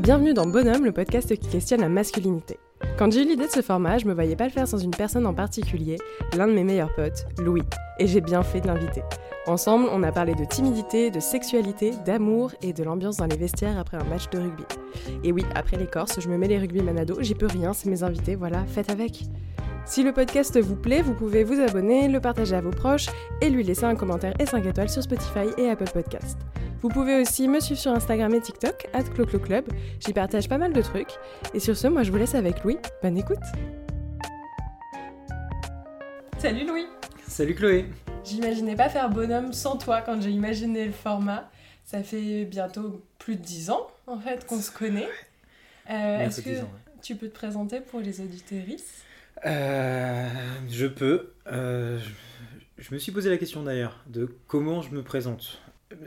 Bienvenue dans Bonhomme, le podcast qui questionne la masculinité. Quand j'ai eu l'idée de ce format, je me voyais pas le faire sans une personne en particulier, l'un de mes meilleurs potes, Louis, et j'ai bien fait de l'inviter. Ensemble, on a parlé de timidité, de sexualité, d'amour et de l'ambiance dans les vestiaires après un match de rugby. Et oui, après les Corses, je me mets les rugby manado, j'y peux rien, c'est mes invités, voilà, faites avec. Si le podcast vous plaît, vous pouvez vous abonner, le partager à vos proches et lui laisser un commentaire et 5 étoiles sur Spotify et Apple Podcast. Vous pouvez aussi me suivre sur Instagram et TikTok, club. J'y partage pas mal de trucs. Et sur ce, moi je vous laisse avec Louis. Bonne écoute Salut Louis Salut Chloé J'imaginais pas faire bonhomme sans toi quand j'ai imaginé le format. Ça fait bientôt plus de 10 ans en fait qu'on se connaît. Euh, Est-ce que tu peux te présenter pour les auditorices euh, Je peux. Euh, je me suis posé la question d'ailleurs de comment je me présente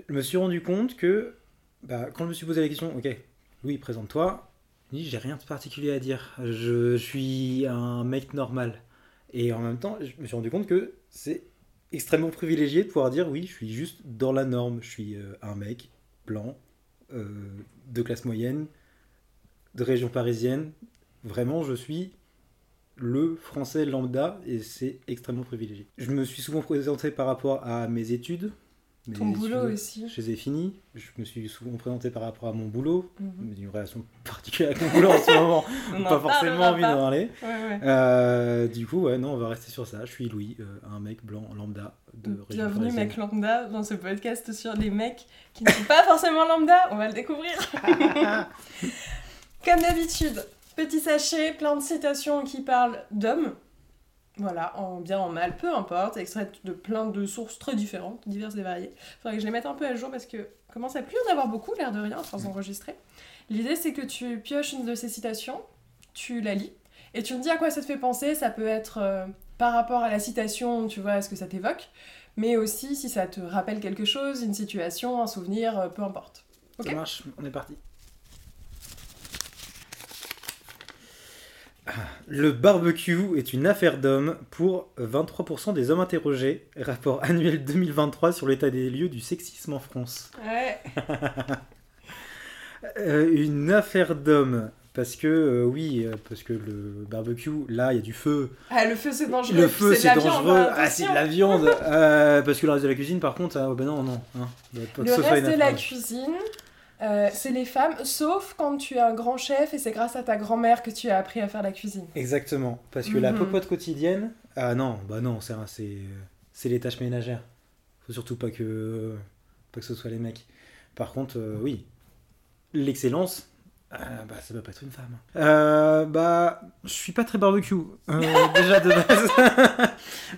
je me suis rendu compte que bah, quand je me suis posé la question, ok, Louis, présente-toi, j'ai rien de particulier à dire. Je, suis un mec normal. Et en même temps, je me suis rendu compte que c'est extrêmement privilégié de pouvoir dire oui, je suis juste dans la norme. Je suis euh, un mec blanc, de classe moyenne, de région parisienne. Vraiment, je suis le français lambda et c'est extrêmement privilégié. Je me suis souvent présenté par rapport à mes études, ton boulot aussi. Je les ai finis. Je me suis souvent présenté par rapport à mon boulot. Mhm. Une relation particulière avec mon boulot en ce moment. pas forcément envie d'en parler. Euh, du coup, ouais, non, on va rester sur ça. Je suis Louis, euh, un mec blanc lambda de Bienvenue, mec lambda, dans ce podcast sur les mecs qui ne sont pas forcément lambda. On va le découvrir. Comme d'habitude, petit sachet, plein de citations qui parlent d'hommes. Voilà, en bien, en mal, peu importe, extraites de plein de sources très différentes, diverses et variées. Faudrait que je les mette un peu à jour parce que commence à plus en avoir beaucoup, l'air de rien, sans enregistrer. L'idée, c'est que tu pioches une de ces citations, tu la lis, et tu me dis à quoi ça te fait penser. Ça peut être euh, par rapport à la citation, tu vois, ce que ça t'évoque, mais aussi si ça te rappelle quelque chose, une situation, un souvenir, euh, peu importe. ça marche, on est parti. Le barbecue est une affaire d'hommes pour 23% des hommes interrogés. Rapport annuel 2023 sur l'état des lieux du sexisme en France. Ouais. Euh, une affaire d'hommes. Parce que, euh, oui, euh, parce que le barbecue, là, il y a du feu. Ah, le feu, c'est dangereux. Le feu, c'est dangereux. Hein, ah, c'est de la viande. parce que le reste de la cuisine, par contre, ah, ben non, non. Hein. le reste de la cuisine, euh, c'est les femmes, sauf quand tu es un grand chef et c'est grâce à ta grand-mère que tu as appris à faire la cuisine. Exactement, parce que la mhm. popote quotidienne, ah non, bah non, c'est les tâches ménagères. Faut surtout pas que pas que ce soit les mecs. Par contre, euh, oui, l'excellence, euh, bah ça peut pas être une femme. bah, je suis pas très barbecue déjà de base.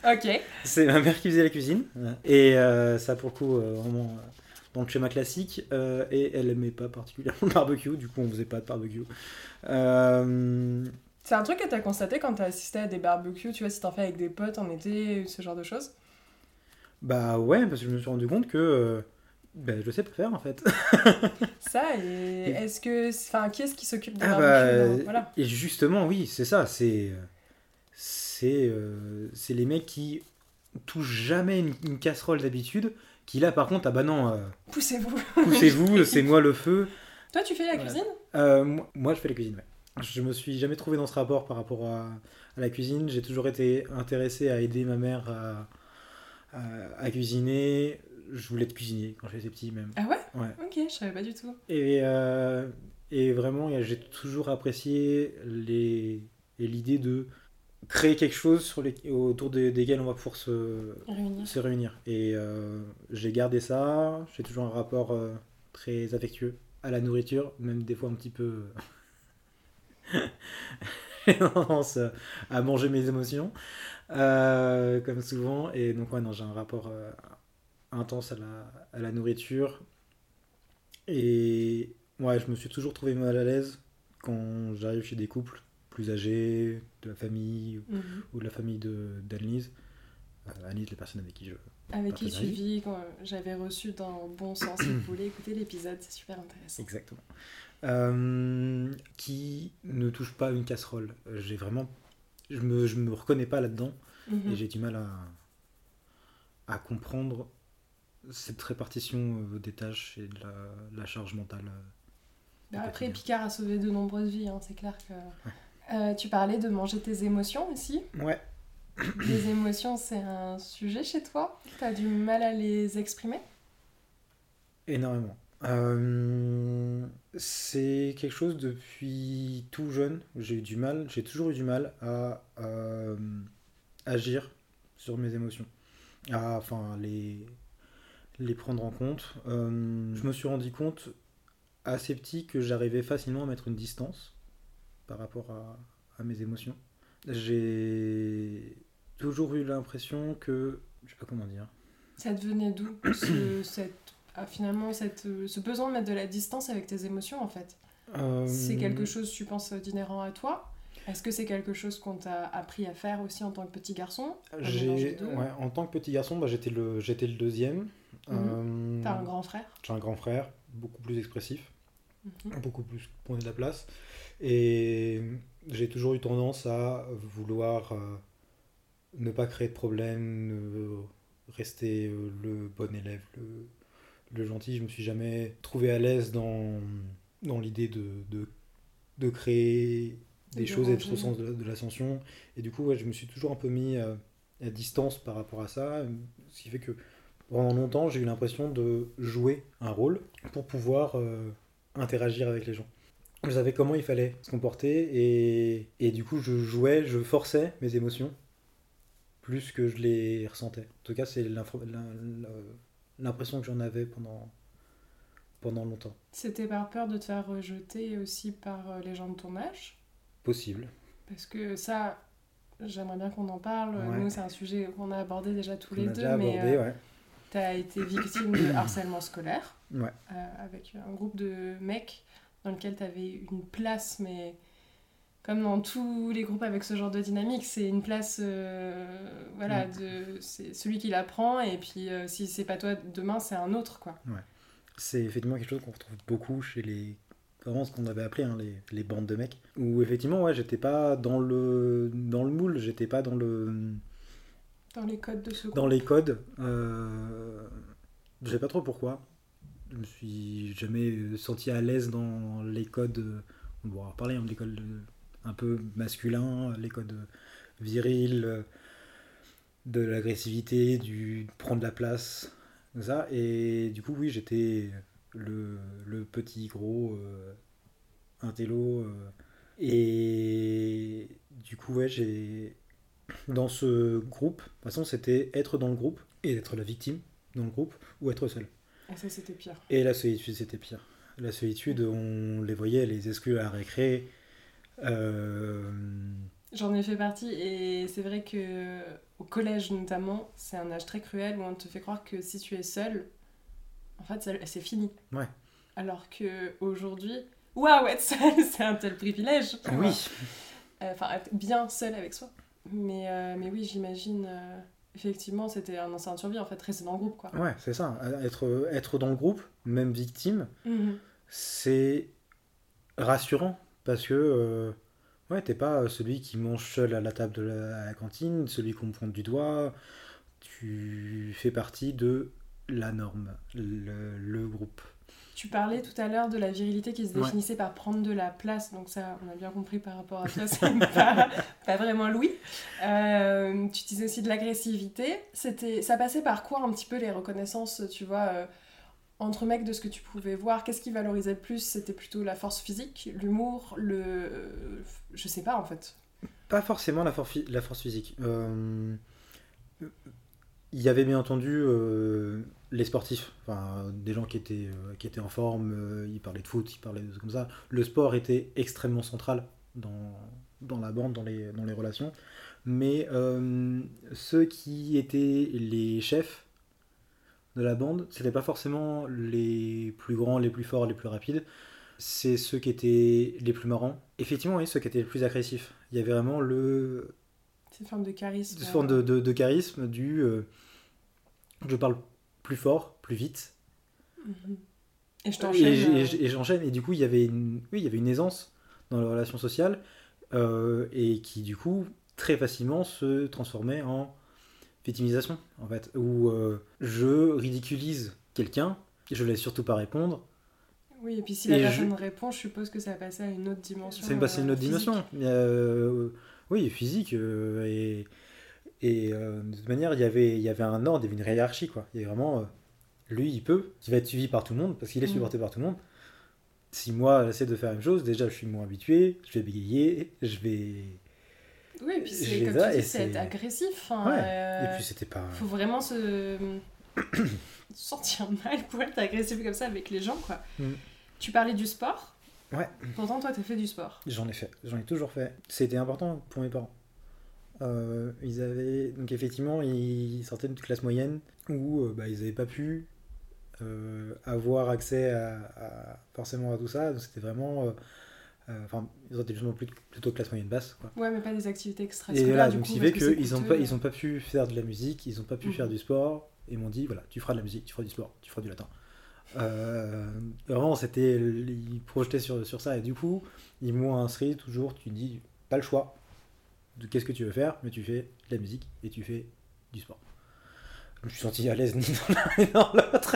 ok. C'est ma mère qui faisait la cuisine et ça pour le coup vraiment dans le schéma classique, euh, et elle aimait pas particulièrement le barbecue, du coup on faisait pas de barbecue. Euh, c'est un truc que tu as constaté quand tu as assisté à des barbecues, tu vois, si t'en fais avec des potes en été, ce genre de choses? Bah ouais, parce que je me suis rendu compte que ben, je sais pas faire en fait. ça, et est-ce que. Enfin, qui est-ce qui s'occupe des ah barbecues bah, voilà. Et justement, oui, c'est ça, c'est. C'est c'est les mecs qui touchent jamais une casserole d'habitude, qui là, par contre, ah bah non. Euh, poussez-vous. poussez-vous, c'est moi le feu. Toi, tu fais la cuisine? Euh, moi, je fais la cuisine, ouais. Je me suis jamais trouvé dans ce rapport par rapport à, la cuisine. J'ai toujours été intéressé à aider ma mère à, à, cuisiner. Je voulais être cuisinier quand j'étais petit, même. Ah ouais? Ouais. Ok, je savais pas du tout. Et, euh, et vraiment, j'ai toujours apprécié l'idée de créer quelque chose sur les, autour desquels on va pouvoir se réunir. Se réunir. Et euh, j'ai gardé ça, j'ai toujours un rapport euh, très affectueux à la nourriture, même des fois un petit peu... tendance à manger mes émotions, euh, comme souvent. Et donc, ouais, non, j'ai un rapport intense à la, à la nourriture. Et ouais, je me suis toujours trouvé mal à l'aise quand j'arrive chez des couples plus âgés, de la famille ou mhm. de la famille d'Annelise. Euh, Annelise, les personnes avec qui je. Avec qui tu vis, quand j'avais reçu dans Bon Sens, si vous voulez écouter l'épisode, c'est super intéressant. Exactement. Euh, qui ne touche pas une casserole. J'ai vraiment. Je me, je me reconnais pas là-dedans mhm. et j'ai du mal à, à comprendre cette répartition euh, des tâches et de la, la charge mentale Bah, après, Picard a sauvé de nombreuses vies, hein, c'est clair que. Euh, tu parlais de manger tes émotions aussi. Ouais. Les émotions, c'est un sujet chez toi? Tu as du mal à les exprimer? Énormément. Euh, c'est quelque chose depuis tout jeune. J'ai eu du mal, j'ai toujours eu du mal à euh, agir sur mes émotions, à enfin les les prendre en compte. Euh, je me suis rendu compte assez petit que j'arrivais facilement à mettre une distance par rapport à, à mes émotions. J'ai toujours eu l'impression que je sais pas comment dire. Ça devenait d'où ce, cette ah, finalement cette, euh, ce besoin de mettre de la distance avec tes émotions en fait. Euh, C'est quelque chose, tu penses, d'inhérent à toi? Est-ce que c'est quelque chose qu'on t'a appris à faire aussi en tant que petit garçon? Ouais, en tant que petit garçon, bah, j'étais le, j'étais le deuxième. Euh, T'as un grand frère? J'ai un grand frère, beaucoup plus expressif, Mhm. beaucoup plus prenait de la place. Et j'ai toujours eu tendance à vouloir euh, ne pas créer de problème, rester euh, le bon élève, le, le gentil. Je me suis jamais trouvé à l'aise dans, dans l'idée de, de, de créer De des choses et d'être au sens de, de l'ascension. Et du coup, ouais, je me suis toujours un peu mis à, à distance par rapport à ça. Ce qui fait que pendant longtemps, j'ai eu l'impression de jouer un rôle pour pouvoir euh, interagir avec les gens. Je savais comment il fallait se comporter et, et du coup, je jouais, je forçais mes émotions plus que je les ressentais. En tout cas, c'est l'impression que j'en avais pendant, pendant longtemps. C'était par peur de te faire rejeter aussi par euh, les gens de ton âge? Possible. Parce que ça, j'aimerais bien qu'on en parle. Ouais. Nous, c'est un sujet qu'on a abordé déjà tous On les a deux, déjà mais abordé, euh, ouais. Tu as été victime de harcèlement scolaire Ouais. euh, avec un groupe de mecs dans lequel tu avais une place, mais comme dans tous les groupes avec ce genre de dynamique, c'est une place, euh, voilà, de, c'est celui qui la prend, et puis euh, si c'est pas toi demain, c'est un autre, quoi. C'est effectivement quelque chose qu'on retrouve beaucoup chez les. Vraiment ce qu'on avait appelé hein, les, les bandes de mecs. Où effectivement, ouais, j'étais pas dans le, dans le moule, j'étais pas dans le. Dans les codes de ce Dans groupe. les codes. Euh... Je sais pas trop pourquoi. Je me suis jamais senti à l'aise dans les codes. euh, On pourra en reparler, hein, les codes euh, un peu masculins, les codes virils, euh, de l'agressivité, du prendre la place, ça. Et du coup, oui, j'étais le, petit gros euh, intello. et du coup, ouais, j'ai. Dans ce groupe, de toute façon, c'était être dans le groupe et être la victime dans le groupe ou être seul. Et ça, c'était pire. Et la solitude, c'était pire. La solitude, on les voyait, les exclus à la récré. Euh, J'en ai fait partie et c'est vrai que au collège notamment, c'est un âge très cruel où on te fait croire que si tu es seul, en fait c'est fini. Ouais. Alors que aujourd'hui, waouh, être seul, c'est un tel privilège. Oui, Enfin, être bien seul avec soi. Mais, euh, mais oui, j'imagine. euh, effectivement, c'était un instinct de survie en fait, rester dans le groupe quoi. ouais, c'est ça. Être, être dans le groupe, même victime, Mhm. c'est rassurant parce que euh, ouais, t'es pas celui qui mange seul à la table de la, à la cantine, celui qu'on pointe du doigt. Tu fais partie de la norme, le, le groupe. Tu parlais tout à l'heure de la virilité qui se Ouais. définissait par prendre de la place, donc ça, on a bien compris par rapport à toi, c'est pas, pas vraiment Louis. Euh, tu disais aussi de l'agressivité. C'était, ça passait par quoi un petit peu les reconnaissances, tu vois, euh, entre mecs de ce que tu pouvais voir? Qu'est-ce qui valorisait le plus? C'était plutôt la force physique, l'humour, le, euh, je sais pas en fait. Pas forcément la, for- la force physique. Il y avait bien entendu les sportifs, enfin, des gens qui étaient, euh, qui étaient en forme, euh, ils parlaient de foot, ils parlaient de choses comme ça. Le sport était extrêmement central dans, dans la bande, dans les, dans les relations. Mais euh, ceux qui étaient les chefs de la bande, c'était pas forcément les plus grands, les plus forts, les plus rapides. C'est ceux qui étaient les plus marrants. Effectivement, oui, ceux qui étaient les plus agressifs. Il y avait vraiment le, C'est une forme de charisme. cette forme de, de- de charisme du euh, je parle plus fort, plus vite. Mhm. Et je Et, t'enchaîne. j- euh, et j'enchaîne. Et du coup, il y avait une, oui, il y avait une aisance dans les relations sociales euh, et qui, du coup, très facilement se transformait en victimisation, en fait, où euh, je ridiculise quelqu'un, je laisse surtout pas répondre, Oui, et puis si la personne répond, je suppose que ça va passer à une autre dimension. C'est passé une euh, autre physique. dimension. Euh, oui, physique. et et euh, de toute manière, il y avait, il y avait un ordre, il y avait une hiérarchie. Quoi. Il y avait vraiment. euh, lui, il peut, il va être suivi par tout le monde, parce qu'il est Mm. supporté par tout le monde. Si moi, j'essaie de faire la même chose, déjà, je suis moins habitué, je vais bégayer, je vais. Oui, et puis c'est comme ça, tu dis, c'est agressif. hein, Ouais. euh, Et puis, c'était pas. faut vraiment se se sentir mal pour être agressif comme ça avec les gens, quoi. Mm. Tu parlais du sport. Ouais. Pourtant, toi, t'as fait du sport. J'en ai fait, j'en ai toujours fait. C'était important pour mes parents. Euh, ils avaient donc effectivement ils sortaient d'une classe moyenne où euh, bah, ils n'avaient pas pu euh, avoir accès à, à- forcément à tout ça. Donc c'était vraiment, enfin ils sortaient justement plutôt classe moyenne basse. Quoi. Ouais, mais pas des activités Et extrascolaires. voilà, du donc coup, ce qui parce fait qu'ils n'ont pas, ils ont pas pu faire de la musique, ils n'ont pas pu Mhm. faire du sport. Et ils m'ont dit voilà, tu feras de la musique, tu feras du sport, tu feras du latin. Euh, vraiment, c'était, ils projetaient sur, sur ça et du coup, ils m'ont inscrit toujours. Tu dis pas le choix de qu'est-ce que tu veux faire, mais tu fais de la musique et tu fais du sport. Je me suis senti à l'aise ni dans l'un ni dans l'autre.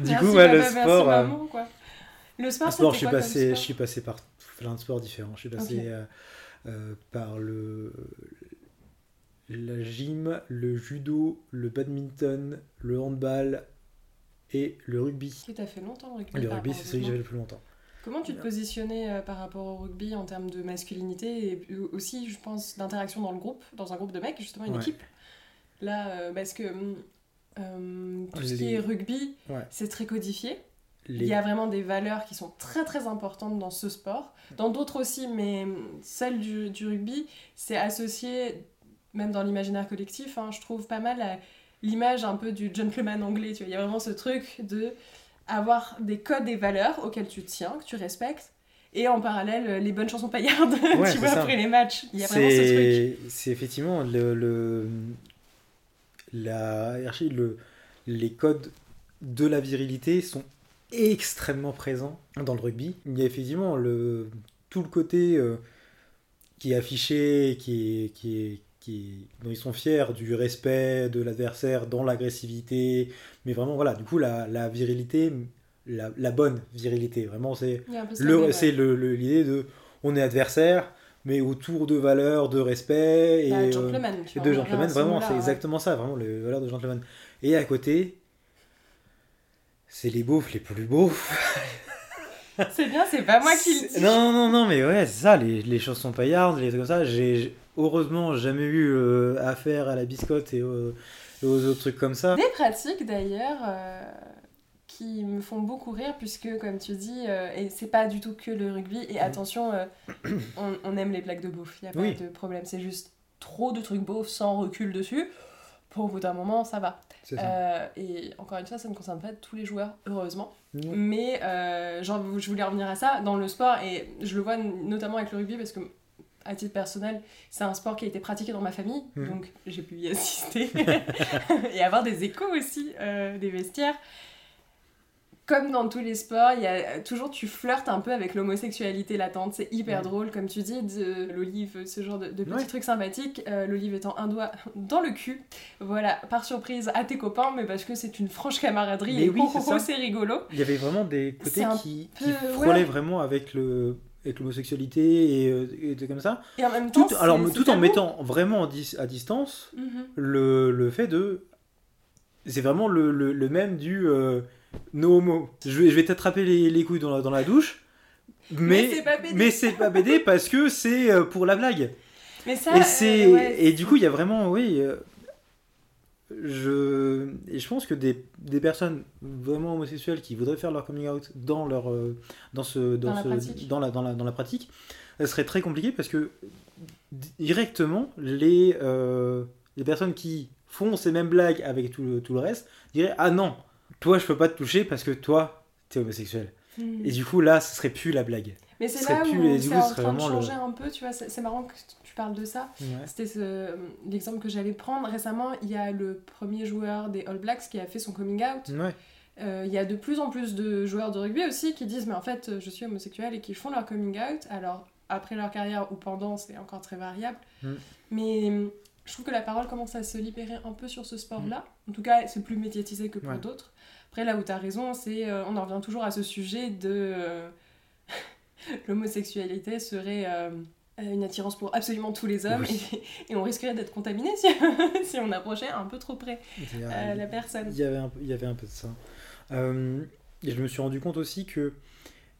du Merci, coup, ouais, le sport. euh, maman, quoi. Le sport, le sport, je suis, quoi passé, je suis passé par plein de sports différents. Je suis passé euh, euh, par le la gym, le judo, le badminton, le handball et le rugby. Qui t'a fait longtemps le rugby Le rugby, c'est celui que j'avais le plus longtemps. Comment tu te positionnais euh, par rapport au rugby en termes de masculinité et aussi, je pense, d'interaction dans le groupe, dans un groupe de mecs, justement, une Ouais. équipe? Là, euh, parce que hum, hum, tout ce qui est rugby, Ouais. c'est très codifié. Les- Il y a vraiment des valeurs qui sont très très importantes dans ce sport. Dans d'autres aussi, mais hum, celle du, du rugby, c'est associé, même dans l'imaginaire collectif, hein, je trouve pas mal l'image un peu du gentleman anglais. Tu vois. Il y a vraiment ce truc de avoir des codes et valeurs auxquels tu tiens, que tu respectes. Et en parallèle, euh, les bonnes chansons paillardes, Ouais, tu vois, ça. après les matchs. Il y a vraiment ce truc. C'est effectivement le, le- la le, les codes de la virilité sont extrêmement présents dans le rugby. Il y a effectivement le, tout le côté euh, qui est affiché, qui est, qui est, qui dont ils sont fiers du respect de l'adversaire dans l'agressivité. Mais vraiment, voilà, du coup, la, la virilité, la, la bonne virilité, vraiment, c'est le- c'est l'idée de on est adversaire, mais autour de valeurs, de respect et, Bah, gentleman, de gentleman. Vraiment, c'est ouais. exactement ça, vraiment les valeurs de gentleman. Et à côté, c'est les beaufs les plus beaux. C'est bien, c'est pas moi qui le dis. Non, non, non, mais ouais, c'est ça, les, les chansons paillardes, les trucs comme ça. J'ai heureusement jamais eu euh, affaire à la biscotte et aux, et aux autres trucs comme ça. Des pratiques d'ailleurs euh, qui me font beaucoup rire puisque comme tu dis, euh, et c'est pas du tout que le rugby, et attention, euh, on, on aime les blagues de beauf, il y a pas Oui. de problème, c'est juste trop de trucs beaufs sans recul dessus. Pour au bout d'un moment, ça va. Ça. Et encore une fois, ça ne concerne pas tous les joueurs, heureusement. Mm. Mais genre, je voulais revenir à ça dans le sport, et je le vois notamment avec le rugby parce que, à titre personnel, c'est un sport qui a été pratiqué dans ma famille, Mhm. donc j'ai pu y assister et avoir des échos aussi euh, des vestiaires. Comme dans tous les sports, il y a toujours tu flirtes un peu avec l'homosexualité latente. C'est hyper drôle, comme tu dis, de l'olive, ce genre de, de petits Ouais. trucs sympathiques. Euh, l'olive étant un doigt dans le cul, voilà, par surprise à tes copains, mais parce que c'est une franche camaraderie Mais et oui, oh, c'est oh, oh, c'est rigolo. Il y avait vraiment des côtés qui, peu- qui ouais. frôlaient vraiment avec le avec l'homosexualité et, euh, et comme ça. Et en même temps, Tout, alors, tout en mettant vraiment à distance Mhm. le, le fait de. C'est vraiment le, le, le même du euh, no homo. Je vais, je vais t'attraper les, les couilles dans la, dans la douche, mais, Mais c'est pas pas BD parce que c'est euh, pour la blague. Mais ça, et, euh, ouais, et du coup, il y a vraiment, oui. euh, je, et je pense que des, des personnes vraiment homosexuelles qui voudraient faire leur coming out dans, leur, euh, dans, ce, dans, Dans la ce- pratique. dans, la, dans, la, dans la pratique, ça serait très compliqué parce que directement, les, euh, les personnes qui font ces mêmes blagues avec tout le, tout le reste diraient Ah non, toi je peux pas te toucher parce que toi t'es homosexuel. Mhm. Et du coup, là, ce serait plus la blague. Mais c'est là plus- où c'est en train de le- changer un peu, tu vois. C'est marrant que tu parles de ça. Ouais. C'était ce- l'exemple que j'allais prendre. Récemment, il y a le premier joueur des All Blacks qui a fait son coming out. Ouais. Euh, Il y a de plus en plus de joueurs de rugby aussi qui disent mais en fait je suis homosexuel et qui font leur coming out. Alors après leur carrière ou pendant c'est encore très variable. Mm. Mais je trouve que la parole commence à se libérer un peu sur ce sport-là. En tout cas, c'est plus médiatisé que pour Ouais. d'autres. Après, là où tu as raison, c'est euh, on en revient toujours à ce sujet de euh, l'homosexualité serait euh, une attirance pour absolument tous les hommes Oui. et, et on risquerait d'être contaminé si, si on approchait un peu trop près a- euh, la personne. Il y avait un, peu- il y avait un peu de ça. Euh, et je me suis rendu compte aussi que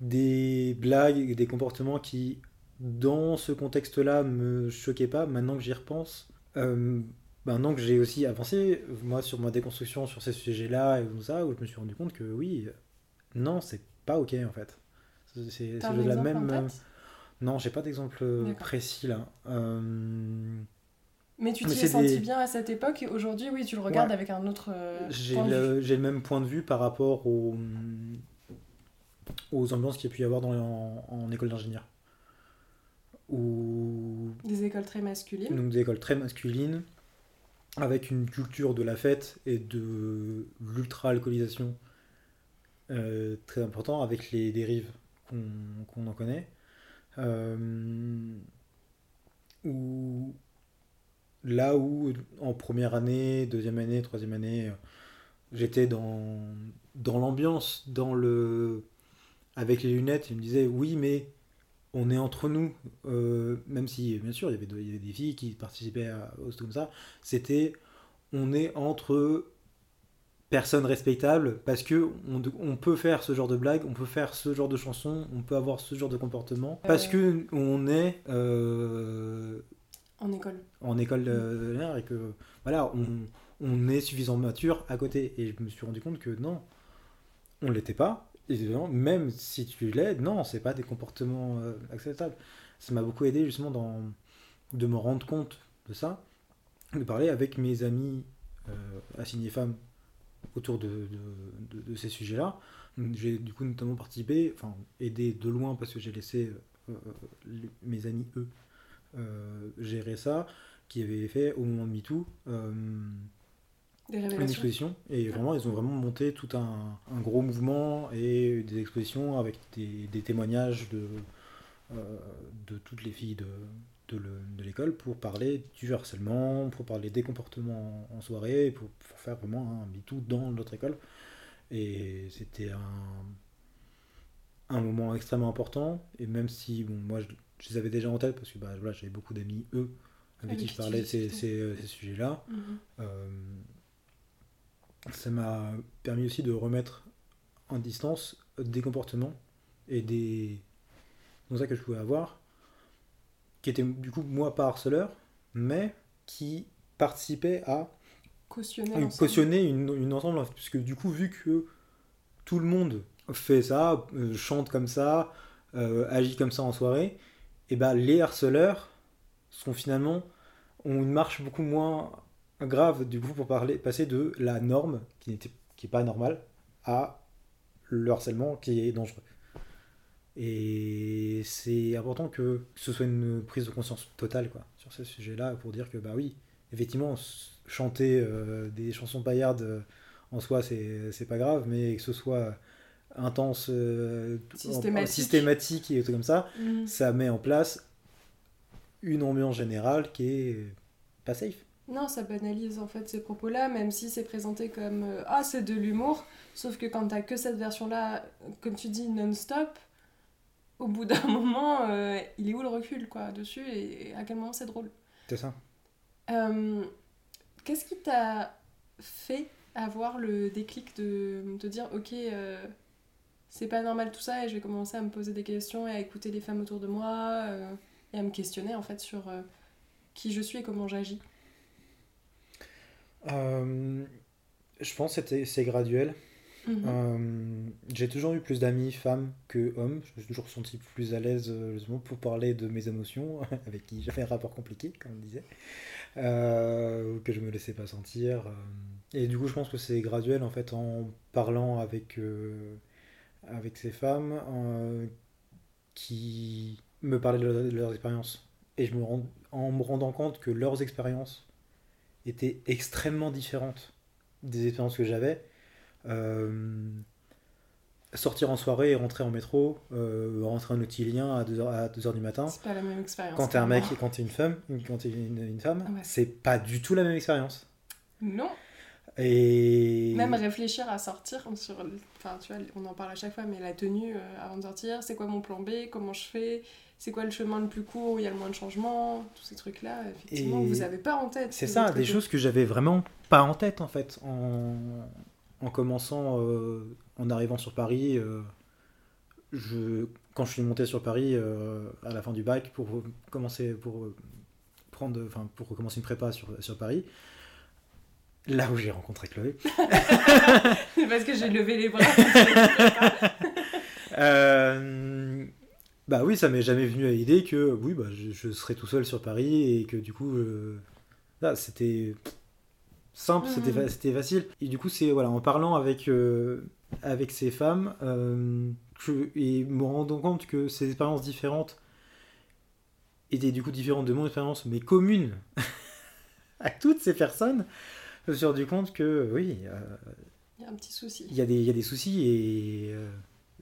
des blagues et des comportements qui, dans ce contexte-là, me choquaient pas, maintenant que j'y repense, euh, maintenant que j'ai aussi avancé, moi, sur ma déconstruction sur ces sujets-là et tout ça, où je me suis rendu compte que oui, non, c'est pas ok en fait. C'est de la en même. euh, tête Non, j'ai pas d'exemple euh, précis là. Euh, Mais tu t'y es senti des- bien à cette époque et aujourd'hui, oui, tu le regardes Ouais. avec un autre J'ai le, le même point de vue par rapport aux, aux ambiances qu'il y a pu y avoir dans, en, en école d'ingénieur. Ou Des écoles très masculines. donc des écoles très masculines, avec une culture de la fête et de l'ultra-alcoolisation euh, très important, avec les dérives qu'on en connaît. Euh, où, là où en première année, deuxième année, troisième année, euh, j'étais dans, l'ambiance, dans le avec les lunettes, il me disait oui mais on est entre nous, Euh, même si bien sûr il y avait, il y avait des filles qui participaient à, au comme ça, c'était on est entre personnes respectables parce que on, on peut faire ce genre de blague, on peut faire ce genre de chanson, on peut avoir ce genre de comportement parce que on est euh, En école. en école de l'air et que voilà on, on est suffisamment mature à côté. Et je me suis rendu compte que non on l'était pas évidemment même si tu l'es non c'est pas des comportements euh, acceptables. Ça m'a beaucoup aidé justement dans de me rendre compte de ça de parler avec mes amis euh, assignés femmes autour de, de, de- de ces sujets là j'ai du coup notamment participé enfin aidé de loin parce que j'ai laissé euh, les- mes amis eux euh, gérer ça, qui avait fait au moment de MeToo euh, une exposition. Et vraiment, ils ont vraiment monté tout un, un gros mouvement et des expositions avec des, des témoignages de, de toutes les filles de, de le- de l'école pour parler du harcèlement, pour parler des comportements en soirée, pour, pour faire vraiment un MeToo dans notre école. Et c'était un, un moment extrêmement important. Et même si, bon, moi, je, je les avais déjà en tête parce que bah, voilà, j'avais beaucoup d'amis, eux, avec, Avec qui je parlais de ces, ces, ces sujets-là. Mhm. Euh, ça m'a permis aussi de remettre en distance des comportements et des comme ça que je pouvais avoir qui étaient du coup moi pas harceleur mais qui participaient à Cautionner une- l'ensemble. cautionner une, une ensemble puisque du coup vu que tout le monde fait ça euh, chante comme ça euh, agit comme ça en soirée et ben les harceleurs sont finalement ont une marche beaucoup moins grave du coup pour parler passer de la norme qui n'était qui est pas normale à le harcèlement qui est dangereux et c'est important que ce soit une prise de conscience totale quoi sur ce sujet là pour dire que bah oui effectivement chanter euh, des chansons paillardes euh, en soi c'est pas grave mais que ce soit intense euh, en- Systématique. systématique et tout comme ça Mhm. ça met en place une ambiance générale qui est pas safe. Non, ça banalise en fait ces propos-là, même si c'est présenté comme ah c'est de l'humour. Sauf que quand t'as que cette version-là, comme tu dis, non-stop, au bout d'un moment, euh, il est où le recul quoi dessus et à quel moment c'est drôle? C'est ça. Euh, Qu'est-ce qui t'a fait avoir le déclic de te dire ok euh, c'est pas normal tout ça et je vais commencer à me poser des questions et à écouter les femmes autour de moi et à me questionner en fait sur qui je suis et comment j'agis? Je pense que c'est graduel. Mhm. Euh, j'ai toujours eu plus d'amis femmes que hommes. Je me suis toujours senti plus à l'aise euh, justement pour parler de mes émotions, avec qui j'avais un rapport compliqué, comme on disait, euh, que je me laissais pas sentir. euh. Et du coup, je pense que c'est graduel en fait en parlant avec, avec ces femmes qui me parlaient de, leur- de leurs expériences. Et je me rends, en me rendant compte que leurs expériences étaient extrêmement différentes des expériences que j'avais. Euh, sortir en soirée et rentrer en métro, euh, rentrer en outil-lien à 2h, à 2h du matin, C'est pas la même expérience. quand t'es un mec et quand t'es une femme, quand t'es une, une femme, Ouais. c'est pas du tout la même expérience. Non. Et. Même réfléchir à sortir sur. Enfin, tu vois, on en parle à chaque fois, mais la tenue euh, avant de sortir, c'est quoi mon plan B Comment je fais C'est quoi le chemin le plus court où il y a le moins de changements Tous ces trucs-là, effectivement, Et vous avez pas en tête. C'est ça, des choses que j'avais vraiment pas en tête en fait en, en commençant, euh, en arrivant sur Paris. euh, je, quand je suis monté sur Paris euh, à la fin du bac pour commencer, pour prendre, enfin pour recommencer une prépa sur, sur Paris, là où j'ai rencontré Chloé. C'est parce que j'ai levé les bras. Bah oui, ça m'est jamais venu à l'idée que oui, bah, je, je serais tout seul sur Paris et que du coup, là, c'était simple, Mhm. c'était facile. Et du coup, c'est voilà, en parlant avec euh, avec ces femmes euh, que- et me rendant compte que ces expériences différentes étaient du coup différentes de mon expérience, mais communes à toutes ces personnes, je me suis rendu compte que oui, euh, Il y a un petit souci. il y, a des, il y a des soucis et,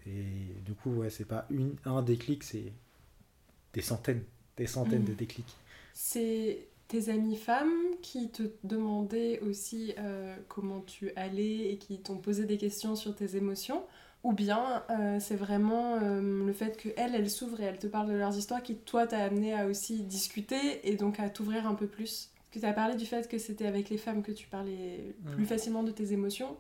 et du coup, ouais, c'est pas une, un déclic, c'est des centaines, des centaines de déclics. C'est tes amies femmes qui te demandaient aussi euh, comment tu allais et qui t'ont posé des questions sur tes émotions ou bien euh, c'est vraiment euh, le fait qu'elles, elles s'ouvrent et elles te parlent de leurs histoires qui, toi, t'a amené à aussi discuter et donc à t'ouvrir un peu plus Parce que tu as parlé du fait que c'était avec les femmes que tu parlais plus facilement de tes émotions.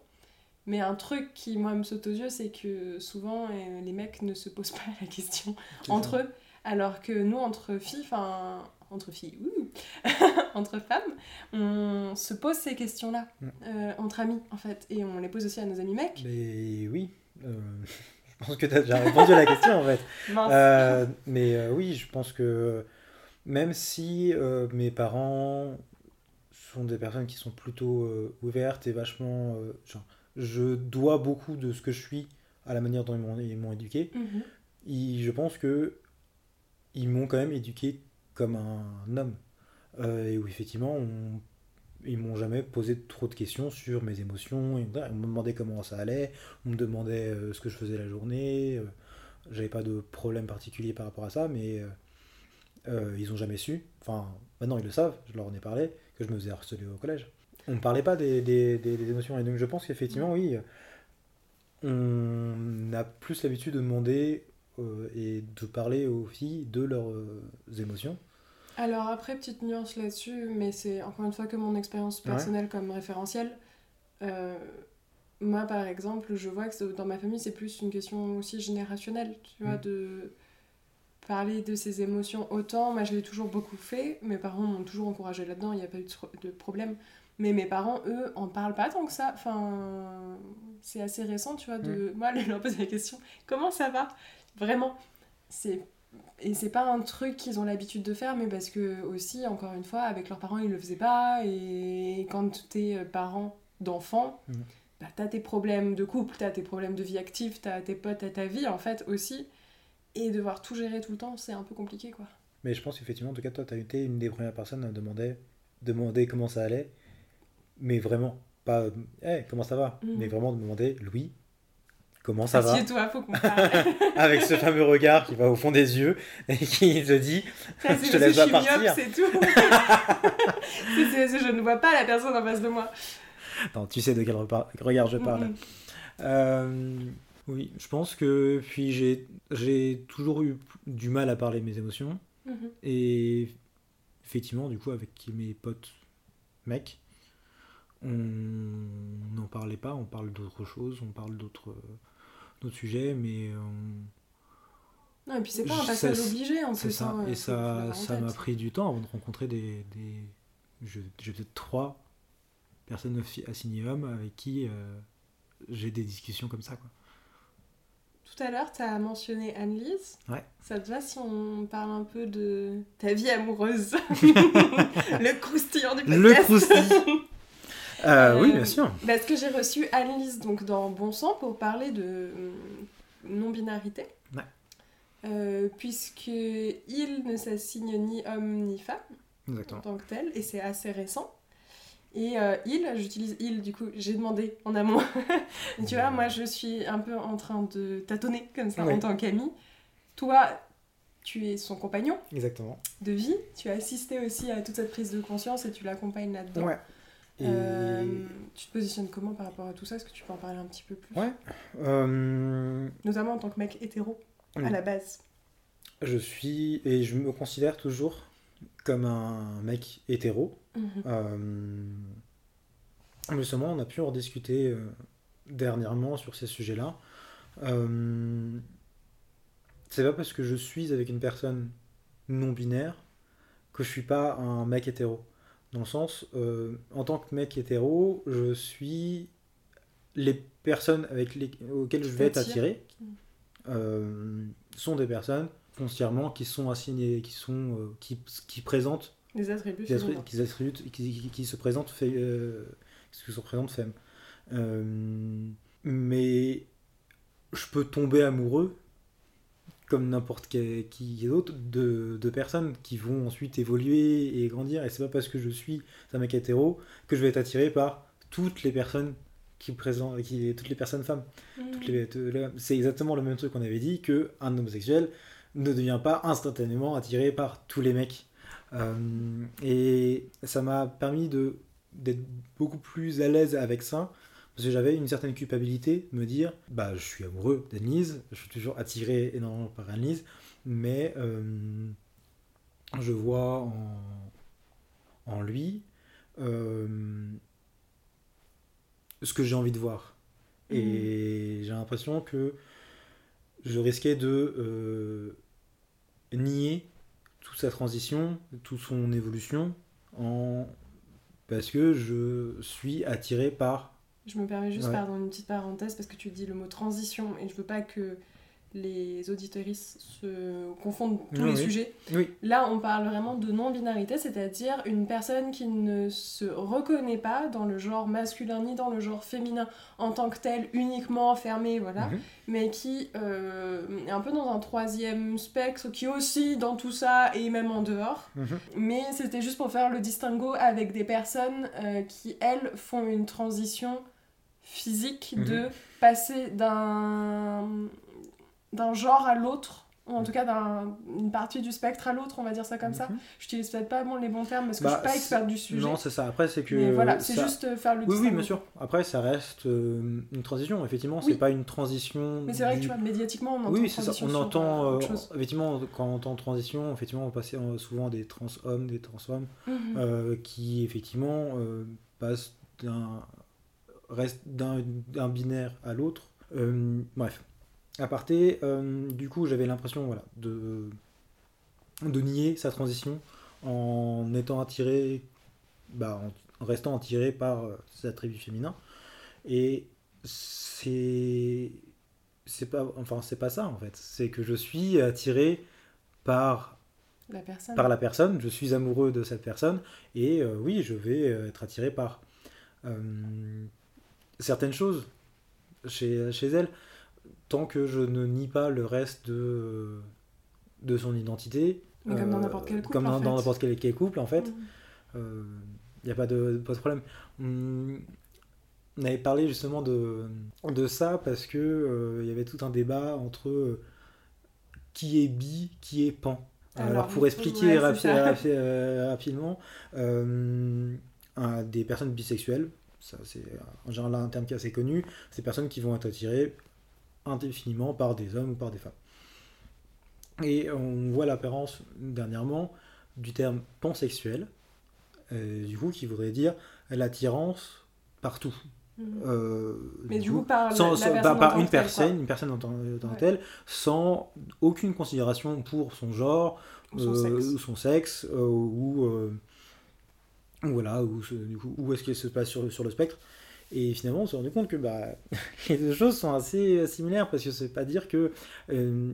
Mais un truc qui, moi, me saute aux yeux, c'est que souvent, euh, les mecs ne se posent pas la question entre eux. Alors que nous, entre filles, enfin, entre filles, ouh, entre femmes, on se pose ces questions-là, Mm. euh, entre amis, en fait. Et on les pose aussi à nos amis mecs. Mais oui, euh, je pense que tu as déjà répondu à la question en fait. Euh, mais oui, je pense que même si mes parents sont des personnes qui sont plutôt ouvertes et vachement... genre, je dois beaucoup de ce que je suis à la manière dont ils m'ont- éduqué. Ils- je pense que ils m'ont quand même éduqué comme un homme. Euh, et où effectivement, ils m'ont jamais posé trop de questions sur mes émotions. On me demandait comment ça allait, on me demandait euh, ce que je faisais la journée. euh, J'avais pas de problème particulier par rapport à ça, mais euh, ils ont jamais su. Enfin, maintenant ils le savent, je leur en ai parlé, que je me faisais harceler au collège. On ne parlait pas des, des- des- des émotions. Et donc je pense qu'effectivement, oui, on a plus l'habitude de demander euh, et de parler aux filles de leurs euh, émotions. Alors après, petite nuance là-dessus, mais c'est encore une fois que mon expérience Ouais. personnelle comme référentiel. Euh, moi, par exemple, je vois que dans ma famille, c'est plus une question aussi générationnelle, tu vois, Mm. de parler de ses émotions autant. Moi, je l'ai toujours beaucoup fait. Mes parents m'ont toujours encouragé là-dedans, il n'y a pas eu de, problème. Mais mes parents, eux, en parlent pas tant que ça. Enfin, c'est assez récent, tu vois, de... Moi, je leur pose la question, comment ça va? Vraiment, c'est et c'est pas un truc qu'ils ont l'habitude de faire, mais parce que aussi, encore une fois, avec leurs parents, ils le faisaient pas. Et quand t'es euh, parent d'enfant, Mhm. bah, t'as tes problèmes de couple, t'as tes problèmes de vie active, t'as tes potes, t'as ta vie en fait aussi. Et devoir tout gérer tout le temps, c'est un peu compliqué quoi. Mais je pense qu'effectivement, en tout cas, toi, tu as été une des premières personnes à demander, demander comment ça allait. Mais vraiment, pas euh, Hey, comment ça va? Mhm. Mais vraiment de demander Louis, comment ça va Assieds-toi, faut qu'on parle. Avec ce fameux regard qui va au fond des yeux et qui te dit Ça, Je te laisse pas partir. c'est tout. C'est- c'est parce que je ne vois pas la personne en face de moi. Non, tu sais de quel regard je parle. Euh, oui, je pense que puis j'ai j'ai toujours eu du mal à parler de mes émotions Mhm. et effectivement du coup avec mes potes mecs on n'en parlait pas, on parle d'autres choses, on parle d'autres d'autres sujets mais on- Non, et puis c'est pas un passage obligé en c'est plus. ça hein, et l'avoir ça ça m'a pris du temps avant de rencontrer des, des j'ai peut-être trois personnes assignées hommes avec qui euh, j'ai des discussions comme ça quoi. Tout à l'heure, tu as mentionné Anne-Lise. Ouais. Ça te va si on parle un peu de ta vie amoureuse? Le croustillant du podcast. Le croustillant. Euh, oui, Euh, bien sûr. Parce que j'ai reçu Anne-Lise donc, dans Bon Sang pour parler de hum, non-binarité. Ouais. Euh, puisque il ne s'assigne ni homme ni femme en tant que tel, et c'est assez récent. Et euh, il, j'utilise il, du coup, j'ai demandé en amont. Tu vois, moi, je suis un peu en train de tâtonner comme ça en tant qu'ami. Toi, tu es son compagnon. Exactement. De vie. Tu as assisté aussi à toute cette prise de conscience et tu l'accompagnes là-dedans. Ouais. Euh, tu te positionnes comment par rapport à tout ça? Est-ce que tu peux en parler un petit peu plus? Ouais. Euh, Notamment en tant que mec hétéro, à la base. Je suis, et je me considère toujours comme un mec hétéro. Mm justement, on a pu en discuter dernièrement sur ces sujets-là. c'est pas parce que je suis avec une personne non binaire que je suis pas un mec hétéro. Dans le sens, euh, en tant que mec hétéro, je suis les personnes avec les, auxquelles je vais être attiré euh, sont des personnes foncièrement qui sont assignées, qui sont euh, qui, qui, présentent des attributs, qui, qui, qui, se présentent fait, qui se présentent femmes. mais je peux tomber amoureux comme n'importe qui d'autre, de, de, personnes qui vont ensuite évoluer et grandir. Et c'est pas parce que je suis un mec hétéro que je vais être attiré par toutes les personnes qui présentent, qui, toutes les personnes femmes. Mmh. C'est exactement le même truc qu'on avait dit que un homosexuel ne devient pas instantanément attiré par tous les mecs. Euh, et ça m'a permis de d'être beaucoup plus à l'aise avec ça parce que j'avais une certaine culpabilité de me dire, bah, je suis amoureux d'Anne-Lise, je suis toujours attiré énormément par Anne-Lise, mais euh, je vois en, en lui euh, ce que j'ai envie de voir. Et mmh. j'ai l'impression que je risquais de euh, nier toute sa transition, toute son évolution, en... parce que je suis attiré par je me permets juste, pardon, une petite parenthèse, parce que tu dis le mot transition, et je veux pas que les auditoristes se confondent tous les sujets. Là, on parle vraiment de non-binarité, c'est-à-dire une personne qui ne se reconnaît pas dans le genre masculin ni dans le genre féminin en tant que tel, uniquement fermé, voilà, mhm. mais qui euh, est un peu dans un troisième spectre, qui aussi dans tout ça et même en dehors. Mhm. Mais c'était juste pour faire le distinguo avec des personnes euh, qui, elles, font une transition physique de mhm. passer d'un d'un genre à l'autre ou en tout cas d'une partie du spectre à l'autre, on va dire ça comme ça. Mhm. Je n'utilise peut-être pas bon, les bons termes parce que je je suis bah, pas experte du sujet. Non, c'est ça. Après, c'est que. Mais voilà, c'est juste euh, faire le Oui, oui, bien sûr. Après, ça reste euh, une transition. Effectivement, c'est pas une transition. Mais c'est vrai que tu vois, médiatiquement, on entend. Oui, c'est ça. On entend. Euh, effectivement, quand on entend transition, effectivement, on passe souvent des trans hommes, des trans femmes, mhm. qui effectivement passent d'un reste d'un binaire à l'autre. Euh, bref. À parté, euh, du coup, j'avais l'impression voilà, de, de nier sa transition en étant attiré, bah, en, restant attiré par euh, ses attributs féminins. Et c'est. C'est pas, enfin, c'est pas ça en fait. C'est que je suis attiré par la personne. par la personne, je suis amoureux de cette personne, et oui, je vais être attiré par certaines choses chez, chez elle, tant que je ne nie pas le reste de, de son identité. Mais comme dans n'importe quel couple. Comme dans n'importe quel, couple, en fait. Il mm. n'y euh, a pas de, pas de problème. On, avait parlé justement de, de ça parce que il euh, y avait tout un débat entre euh, qui est bi, qui est pan. Alors, pour expliquer rapidement, des personnes bisexuelles, c'est en général un terme qui est assez connu, ces personnes qui vont être attirées indéfiniment par des hommes ou par des femmes. Et on voit l'apparence dernièrement du terme pansexuel, euh, du coup qui voudrait dire l'attirance partout. Mhm. Euh, Mais du coup, par, une personne, une personne en tant, que telle, sans aucune considération pour son genre, ou son sexe, euh, ou voilà, où, où est-ce qu'elle se passe sur, le spectre. Et finalement, on s'est rendu compte que bah, les deux choses sont assez similaires, parce que c'est pas dire que euh,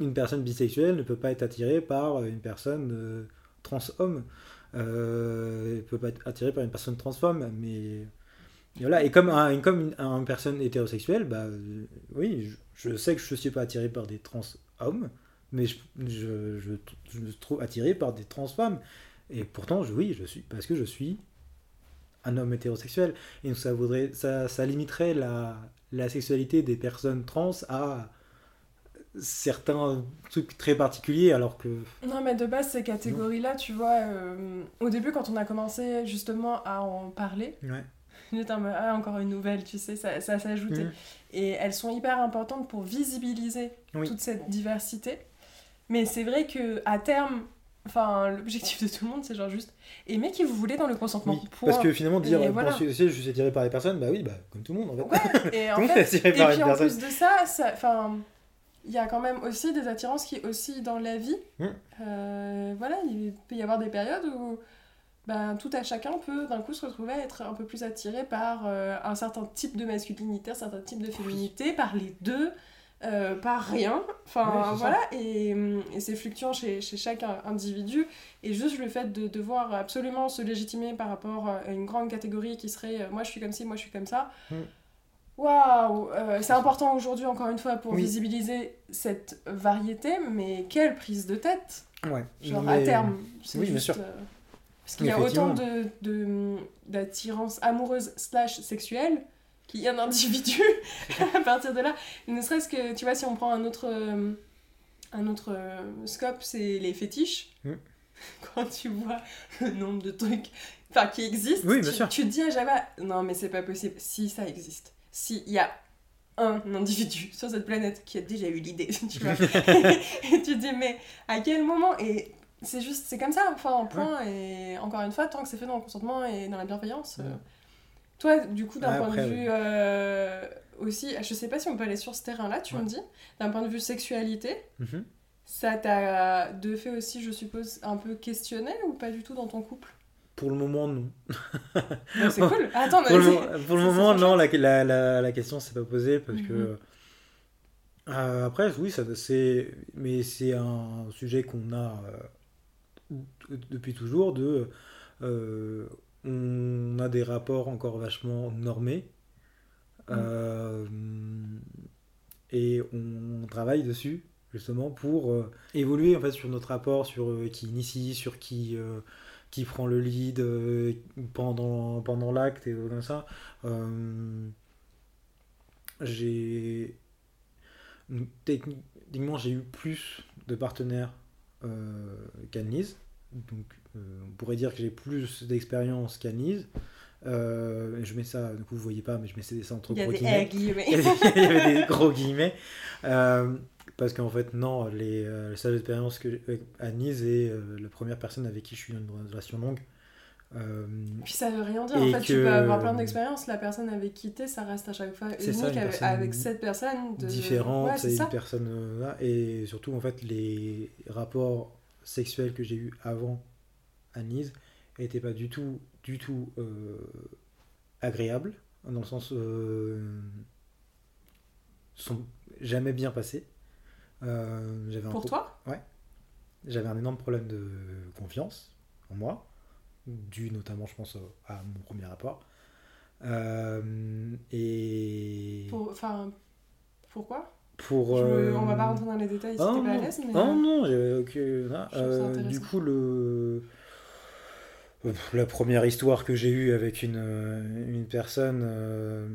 une personne bisexuelle ne peut pas être attirée par une personne euh, trans-homme. Euh, elle peut pas être attirée par une personne trans-femme, mais... Et voilà, et comme, un, une, personne hétérosexuelle, bah, oui, je, sais que je ne suis pas attiré par des trans-hommes, mais je, je, je, me trouve attiré par des trans-femmes. Et pourtant, je, oui, je suis, parce que je suis un homme hétérosexuel. Et donc ça, voudrait, ça, ça limiterait la, la sexualité des personnes trans à certains trucs très particuliers alors que non mais de base ces catégories là tu vois euh, au début quand on a commencé justement à en parler ouais. j'étais en mode, ah, encore une nouvelle tu sais ça, ça s'ajoutait Mhm. et elles sont hyper importantes pour visibiliser Oui. toute cette diversité mais c'est vrai que à terme enfin l'objectif de tout le monde c'est genre juste aimer qui vous voulez dans le consentement oui, parce que finalement dire euh, voilà. je, je suis attiré par les personnes bah oui bah comme tout le monde en fait Ouais, et en fait Et puis en plus de ça, ça- il y a quand même aussi des attirances qui aussi dans la vie. Mm. Euh, voilà, il peut y avoir des périodes où ben, tout à chacun peut d'un coup se retrouver à être un peu plus attiré par euh, un certain type de masculinité, un certain type de féminité, par les deux. Euh, par rien, enfin Ouais, voilà, et, hum, et c'est fluctuant chez, chez chaque individu, et juste le fait de devoir absolument se légitimer par rapport à une grande catégorie qui serait euh, moi je suis comme ci, moi je suis comme ça, Mm. Waouh, euh, c'est important aujourd'hui encore une fois pour Oui. visibiliser cette variété, mais quelle prise de tête, ouais genre à terme. c'est oui, bien juste, sûr. euh, parce qu'il y a autant Effectivement. de de- d'attirance amoureuse slash sexuelle qu'il y a d'individus à partir de là. Ne serait-ce que, tu vois, si on prend un autre, euh, un autre euh, scope, c'est les fétiches. Mm. Quand tu vois le nombre de trucs enfin, qui existent, Oui, tu, te dis à jamais, non mais c'est pas possible. Si ça existe, si il y a un individu sur cette planète qui a déjà eu l'idée, tu vois. et tu te dis, mais à quel moment Et c'est juste, c'est comme ça, enfin, en point. Et encore une fois, tant que c'est fait dans le consentement et dans la bienveillance. euh. Toi, du coup, d'un point de vue euh, aussi, je sais pas si on peut aller sur ce terrain-là, tu Ouais. me dis, d'un point de vue sexualité, Mhm. ça t'a de fait aussi, je suppose, un peu questionné ou pas du tout dans ton couple? Pour le moment non C'est cool. Attends, pour le, pour le moment, non, la, la, la, la question s'est pas posée parce Mhm. que. Euh, après, oui, c'est, mais c'est un sujet qu'on a euh, depuis toujours. De, euh, on a des rapports encore vachement normés euh, et on travaille dessus justement pour euh, évoluer en fait sur notre rapport, sur euh, qui initie, sur qui qui prend le lead pendant, pendant l'acte et comme ça. J'ai. Techniquement, j'ai eu plus de partenaires qu'Anne-Lise. Donc, on pourrait dire que j'ai plus d'expérience qu'Anne-Lise. Euh, je mets ça, du coup, vous voyez pas, mais je mets ça entre Il y a gros guillemets. guillemets. Il y avait- il y avait des gros guillemets. Euh, parce qu'en fait, non, les, euh, les seules expériences que Anise est euh, la première personne avec qui je suis dans une relation longue. Euh, Puis ça veut rien dire. En fait, tu peux avoir plein d'expériences. La personne avec qui t'es, ça reste à chaque fois unique ça, avec, cette personne. De... différente, Ouais, c'est une personne euh, là. Et surtout, en fait, les rapports sexuels que j'ai eu avant Anise n'étaient pas du tout, du tout euh, agréables, dans le sens. Euh, sont jamais bien passés. Euh, j'avais un Pour pro- toi? J'avais un énorme problème de confiance en moi, dû notamment, je pense, à mon premier rapport. Euh, et Pour- Enfin, pourquoi? Pour. Je me- euh, On va pas rentrer dans les détails si oh, t'es pas à non. l'aise, mais. Non, non, j'avais du coup, le. La première histoire que j'ai eue avec une, euh, une personne, euh,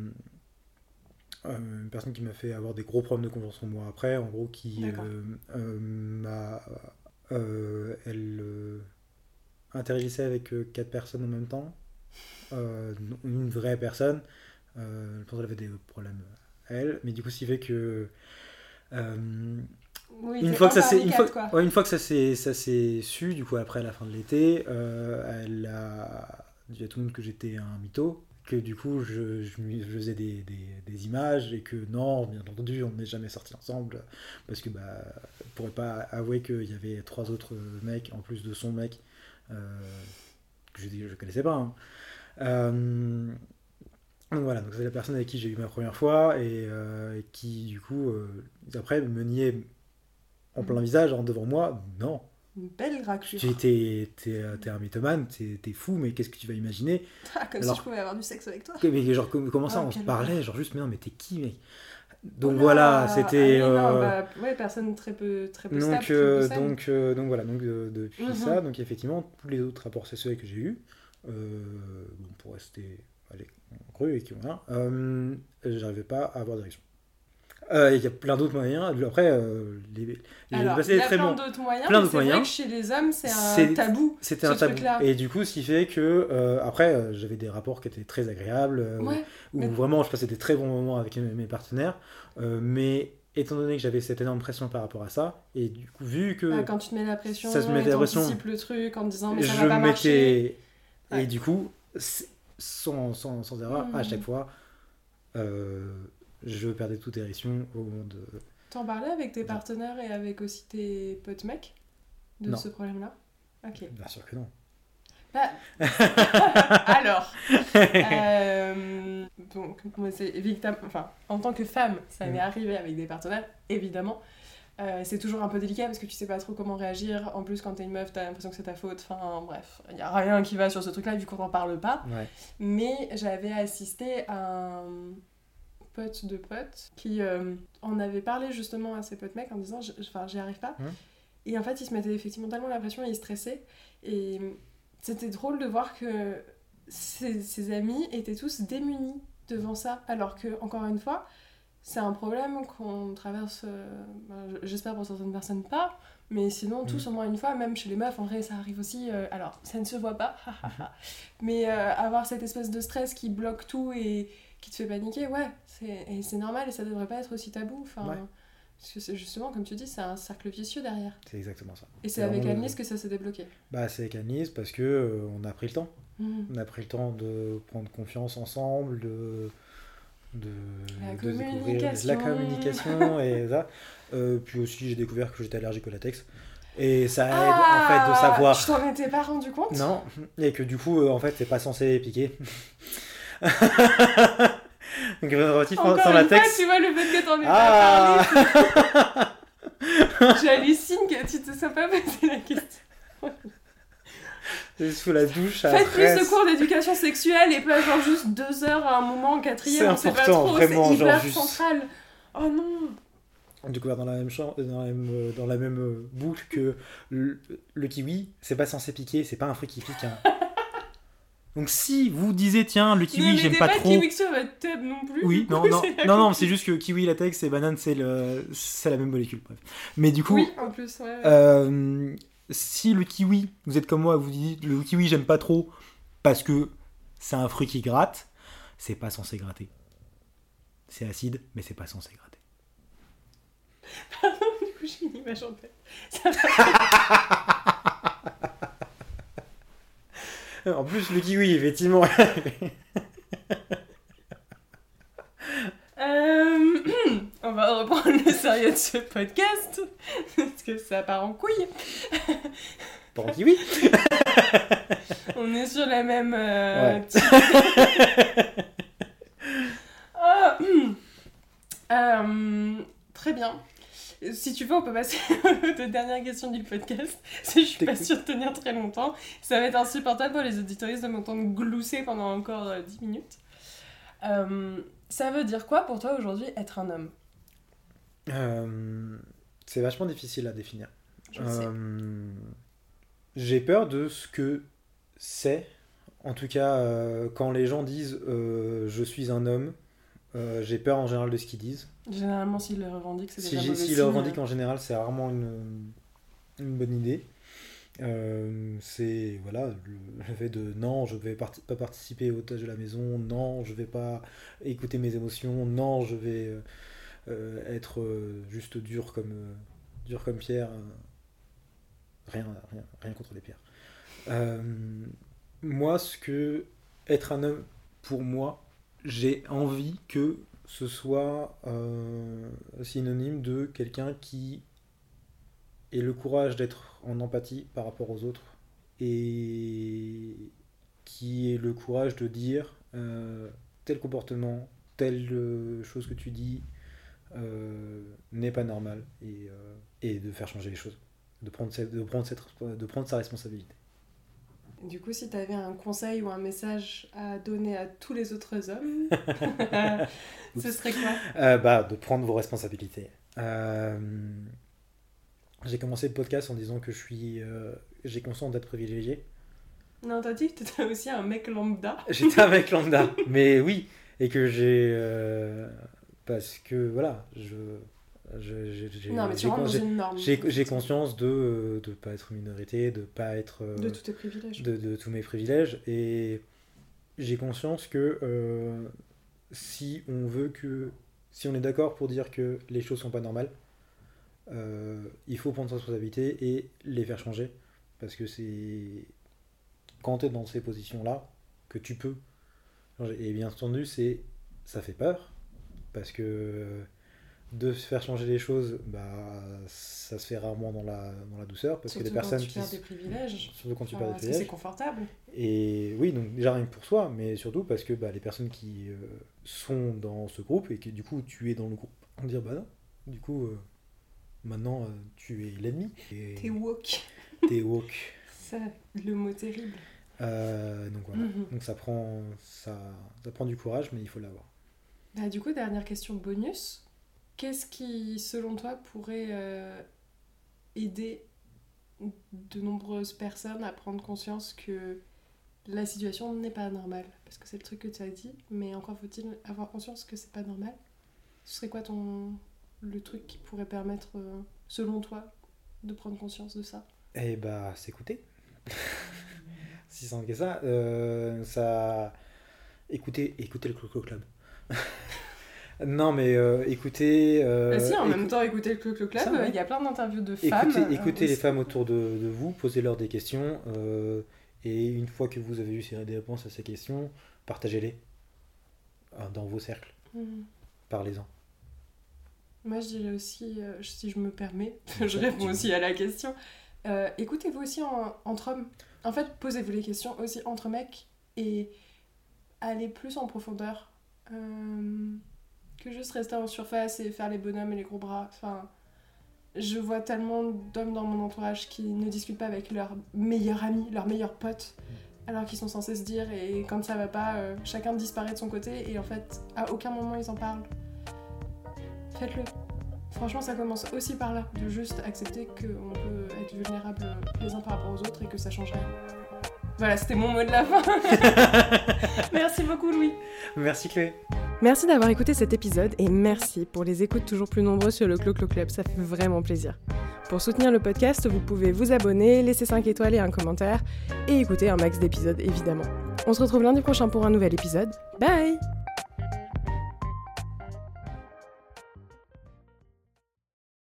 euh, une personne qui m'a fait avoir des gros problèmes de confiance en moi après, en gros, qui euh, euh, m'a. elle interagissait avec quatre personnes en même temps, une vraie personne. Je pense qu'elle avait des problèmes, elle, mais du coup, ce qui fait que. Euh, Oui, une fois que ça s'est une fois, quatre, quoi. ouais, une fois que ça s'est ça s'est su du coup après la fin de l'été euh, elle a dit à tout le monde que j'étais un mytho que du coup je, je, lui- je faisais des, des, des images et que non bien entendu on n'est jamais sortis ensemble parce que bah elle pourrait pas avouer qu'il y avait trois autres mecs en plus de son mec euh, que je je connaissais pas hein. Euh, donc voilà, donc c'est la personne avec qui j'ai eu ma première fois et euh, qui du coup euh, après me niait en plein visage en devant moi. Non, Une belle raclure. tu t'es t'es t'es un mythomane, t'es t'es fou, mais qu'est-ce que tu vas imaginer Ah, comme Alors- si je pouvais avoir du sexe avec toi. Mais genre com- comment ça Ah, on se parlait, genre juste mais non mais t'es qui mec? Donc voilà, c'était ah non, euh, bah, ouais, personne très peu, très peu stable, donc, très euh, peu saine. donc, euh, donc voilà, donc euh, depuis Mhm. ça, donc effectivement, tous les autres rapports sexuels que j'ai eus, euh, bon, pour rester allez, cru et qui voilà, euh, j'arrivais pas à avoir d'érection. Euh, Il y a plein d'autres moyens. Après, euh, les, les Alors, il y a très plein bon. d'autres moyens, Plein mais c'est vrai que chez les hommes, c'est un tabou. C'était un tabou. Et du coup, ce qui fait que, euh, après, euh, j'avais des rapports qui étaient très agréables, euh, Ouais. où mais- vraiment je passais des très bons moments avec mes, mes partenaires. euh, mais étant donné que j'avais cette énorme pression par rapport à ça, et du coup, vu que Bah, quand tu te mets la pression, Ça se mettait et la pression. le truc en disant mais ça je va pas marcher. mettais. Ouais. Et du coup, sans, sans, sans erreur, à Mhm. chaque fois, euh, je perdais toute érection au moment de. T'en parlais avec tes partenaires et avec aussi tes potes mecs de Non. ce problème-là? Ok. Bien sûr que non. Bah, alors, euh, donc, moi, c'est évidemment, enfin, en tant que femme, ça m'est Mm. arrivé avec des partenaires, évidemment. Euh, c'est toujours un peu délicat parce que tu sais pas trop comment réagir. En plus, quand t'es une meuf, t'as l'impression que c'est ta faute. Enfin, bref, il y a rien qui va sur ce truc-là vu qu'on n'en parle pas. Ouais. Mais j'avais assisté à un pote de pote qui euh, en avait parlé justement à ses potes mecs en disant Enfin, j'y arrive pas. Mhm. Et en fait, il se mettait effectivement tellement la pression et il stressait. Et c'était drôle de voir que ses, ses amis étaient tous démunis devant ça. Alors que, encore une fois, c'est un problème qu'on traverse, euh, ben, j'espère pour certaines personnes pas, mais sinon tous Mhm. au moins une fois, même chez les meufs, en vrai ça arrive aussi. euh, alors ça ne se voit pas, mais euh, avoir cette espèce de stress qui bloque tout et qui te fait paniquer, ouais, c'est normal et ça devrait pas être aussi tabou. Enfin, Ouais. Parce que c'est justement, comme tu dis, c'est un cercle vicieux derrière. C'est exactement ça. Et c'est avec Annelise que ça s'est débloqué. Bah, c'est avec Annelise parce que on a pris le temps. Mhm. On a pris le temps de prendre confiance ensemble, de, de, de découvrir la communication et ça. Euh, puis aussi, j'ai découvert que j'étais allergique au latex. Et ça aide en fait de Ah, savoir. Tu t'en étais pas rendu compte? Non, et que du coup, euh, en fait, c'est pas censé piquer. Donc, Encore sans une latex. fois, tu vois le fait que t'en aies Ah pas parlé. J'hallucine que tu te sois pas posé la question. C'est sous la douche. Faites plus de cours d'éducation sexuelle et pas genre juste deux heures à un moment en quatrième, C'est pas important, trop, vraiment, c'est genre hyper juste- central. Oh non découvert dans la même chambre, dans la même, euh, dans la même euh, boucle que le, le kiwi, c'est pas censé piquer, c'est pas un fruit qui pique. hein. Donc si vous disiez tiens le kiwi j'aime pas pas trop, kiwi sur votre table non plus. oui du non coup, non non non c'est juste que kiwi latex et banane c'est le c'est la même molécule bref. Mais du coup Oui, en plus, ouais. ouais. euh, si le kiwi vous êtes comme moi vous dites le kiwi j'aime pas trop parce que c'est un fruit qui gratte, c'est pas censé gratter. C'est acide mais c'est pas censé gratter. Du coup, j'ai une image en tête. Ça va. En plus le kiwi effectivement Euh, on va reprendre le sérieux de ce podcast, parce que ça part en couille. pas en kiwi. On est sur la même... euh, Ouais. Ah, hum. Euh, très bien. Si tu veux, on peut passer aux dernières questions du podcast. Si je suis pas sûre de tenir très longtemps, ça va être insupportable pour les auditoristes de m'entendre glousser pendant encore euh, 10 minutes. Euh, ça veut dire quoi pour toi aujourd'hui être un homme? Euh, c'est vachement difficile à définir. Euh, J'ai peur de ce que c'est. En tout cas, quand les gens disent je suis un homme, euh, j'ai peur en général de ce qu'ils disent. Généralement, s'ils le revendiquent, c'est Si déjà S'ils le revendiquent en général, c'est rarement une, une bonne idée. Euh, c'est voilà le, fait de non, je vais pas participer aux tâches de la maison, non, je vais pas écouter mes émotions, non, je vais euh, euh, être juste dur comme dur comme pierre. rien, rien, rien contre les pierres. Moi, ce que être un homme pour moi, j'ai envie que ce soit synonyme de quelqu'un qui ait le courage d'être en empathie par rapport aux autres et qui ait le courage de dire euh, tel comportement, telle euh, chose que tu dis euh, n'est pas normal et, et de faire changer les choses, de prendre, cette- de prendre, cette, de prendre sa responsabilité. Du coup, si tu avais un conseil ou un message à donner à tous les autres hommes, ce serait quoi? Bah, de prendre vos responsabilités. Euh, j'ai commencé le podcast en disant que je suis, euh, j'ai conscience d'être privilégié. Non, t'as dit que t'étais aussi un mec lambda. J'étais un mec lambda, mais oui, et que j'ai. euh, parce que voilà, je. j'ai- j'ai- Non, mais tu j'ai rentres con- dans j'ai- une norme. j'ai j'ai conscience de ne pas être minorité, de pas être. euh, De tous tes privilèges. de, de tous mes privilèges et j'ai conscience que euh, si on veut que si on est d'accord pour dire que les choses sont pas normales euh, il faut prendre sa responsabilité et les faire changer parce que c'est quand tu es dans ces positions là que tu peux changer. et bien entendu c'est ça fait peur parce que de se faire changer les choses bah ça se fait rarement dans la, dans la douceur parce Surtout que les personnes quand tu qui perds des privilèges. surtout quand tu perds des que c'est privilèges confortable. et oui, donc déjà rien que pour soi, mais surtout parce que bah, les personnes qui euh, sont dans ce groupe et que du coup tu es dans le groupe, on dire bah non, du coup euh, maintenant euh, tu es l'ennemi. et T'es woke. T'es woke. Ça, le mot terrible. Euh, donc voilà. Mhm. Donc ça prend, ça, ça prend du courage, mais il faut l'avoir. Bah, du coup, dernière question bonus. Qu'est-ce qui, selon toi, pourrait euh, aider de nombreuses personnes à prendre conscience que la situation n'est pas normale? Parce que c'est le truc que tu as dit, mais encore faut-il avoir conscience que c'est pas normal. Ce serait quoi ton le truc qui pourrait permettre, euh, selon toi, de prendre conscience de ça Et bah s'écouter. si simple que ça, euh, ça, écoutez, écoutez le Club. non mais euh, écoutez. euh, Bah si, en même temps, écouter le Club, ouais. il y a plein d'interviews de femmes. Écoutez, écoutez les femmes autour de, de vous, posez-leur des questions, et une fois que vous avez eu ces- des réponses à ces questions, partagez-les euh, dans vos cercles, Mhm. parlez-en. Moi, je dirais aussi, euh, si je me permets, je réponds aussi à la question. euh, Écoutez-vous aussi en- entre hommes? En fait, posez-vous les questions aussi entre mecs et allez plus en profondeur euh, que juste rester en surface et faire les bonhommes et les gros bras. Enfin, je vois tellement d'hommes dans mon entourage qui ne discutent pas avec leur meilleur ami, leur meilleur pote, alors qu'ils sont censés se dire et quand ça va pas, chacun disparaît de son côté et en fait, à aucun moment ils en parlent. Faites-le. Franchement, ça commence aussi par là, de juste accepter qu'on peut être vulnérable les uns par rapport aux autres et que ça change rien. Voilà, c'était mon mot de la fin. Merci beaucoup, Louis. Merci Chloé. Merci d'avoir écouté cet épisode et merci pour les écoutes toujours plus nombreuses sur le Clo Clo Club, ça fait vraiment plaisir. Pour soutenir le podcast, vous pouvez vous abonner, laisser 5 étoiles et un commentaire et écouter un max d'épisodes évidemment. On se retrouve lundi prochain pour un nouvel épisode. Bye